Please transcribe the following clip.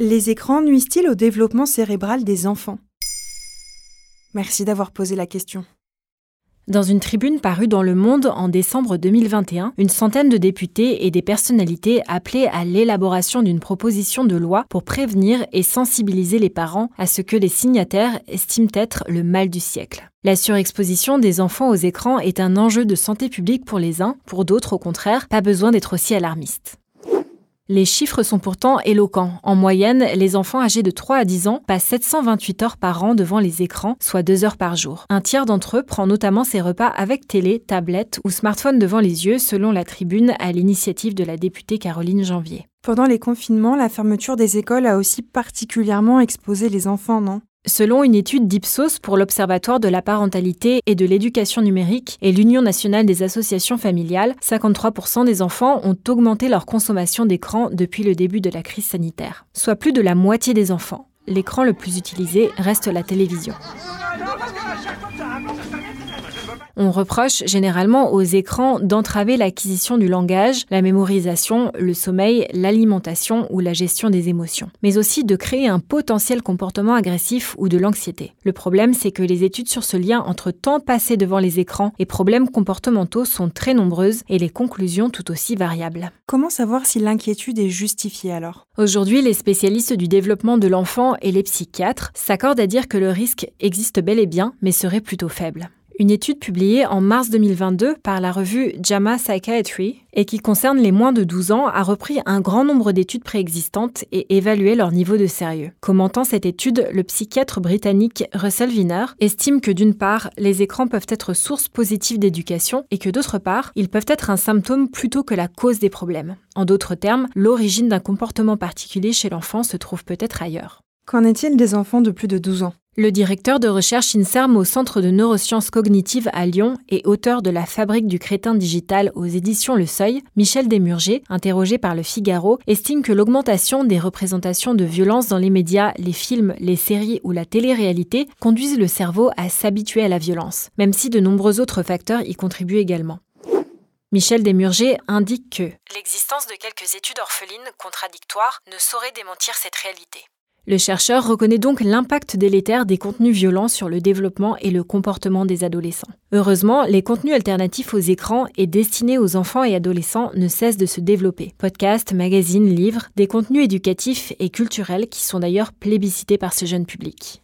Les écrans nuisent-ils au développement cérébral des enfants? Merci d'avoir posé la question. Dans une tribune parue dans Le Monde en décembre 2021, une centaine de députés et des personnalités appelaient à l'élaboration d'une proposition de loi pour prévenir et sensibiliser les parents à ce que les signataires estiment être le mal du siècle. La surexposition des enfants aux écrans est un enjeu de santé publique pour les uns, pour d'autres au contraire, pas besoin d'être aussi alarmiste. Les chiffres sont pourtant éloquents. En moyenne, les enfants âgés de 3 à 10 ans passent 728 heures par an devant les écrans, soit 2 heures par jour. Un tiers d'entre eux prend notamment ses repas avec télé, tablette ou smartphone devant les yeux, selon la tribune à l'initiative de la députée Caroline Janvier. Pendant les confinements, la fermeture des écoles a aussi particulièrement exposé les enfants, non? Selon une étude d'Ipsos pour l'Observatoire de la parentalité et de l'éducation numérique et l'Union nationale des associations familiales, 53% des enfants ont augmenté leur consommation d'écran depuis le début de la crise sanitaire, soit plus de la moitié des enfants. L'écran le plus utilisé reste la télévision. On reproche généralement aux écrans d'entraver l'acquisition du langage, la mémorisation, le sommeil, l'alimentation ou la gestion des émotions, mais aussi de créer un potentiel comportement agressif ou de l'anxiété. Le problème, c'est que les études sur ce lien entre temps passé devant les écrans et problèmes comportementaux sont très nombreuses et les conclusions tout aussi variables. Comment savoir si l'inquiétude est justifiée alors? Aujourd'hui, les spécialistes du développement de l'enfant et les psychiatres s'accordent à dire que le risque existe bel et bien, mais serait plutôt faible. Une étude publiée en mars 2022 par la revue JAMA Psychiatry et qui concerne les moins de 12 ans a repris un grand nombre d'études préexistantes et évalué leur niveau de sérieux. Commentant cette étude, le psychiatre britannique Russell Wiener estime que d'une part, les écrans peuvent être source positive d'éducation et que d'autre part, ils peuvent être un symptôme plutôt que la cause des problèmes. En d'autres termes, l'origine d'un comportement particulier chez l'enfant se trouve peut-être ailleurs. Qu'en est-il des enfants de plus de 12 ans? Le directeur de recherche INSERM au Centre de neurosciences cognitives à Lyon et auteur de La fabrique du crétin digital aux éditions Le Seuil, Michel Desmurger, interrogé par Le Figaro, estime que l'augmentation des représentations de violence dans les médias, les films, les séries ou la télé-réalité conduisent le cerveau à s'habituer à la violence, même si de nombreux autres facteurs y contribuent également. Michel Desmurger indique que l'existence de quelques études orphelines contradictoires ne saurait démentir cette réalité. Le chercheur reconnaît donc l'impact délétère des contenus violents sur le développement et le comportement des adolescents. Heureusement, les contenus alternatifs aux écrans et destinés aux enfants et adolescents ne cessent de se développer. Podcasts, magazines, livres, des contenus éducatifs et culturels qui sont d'ailleurs plébiscités par ce jeune public.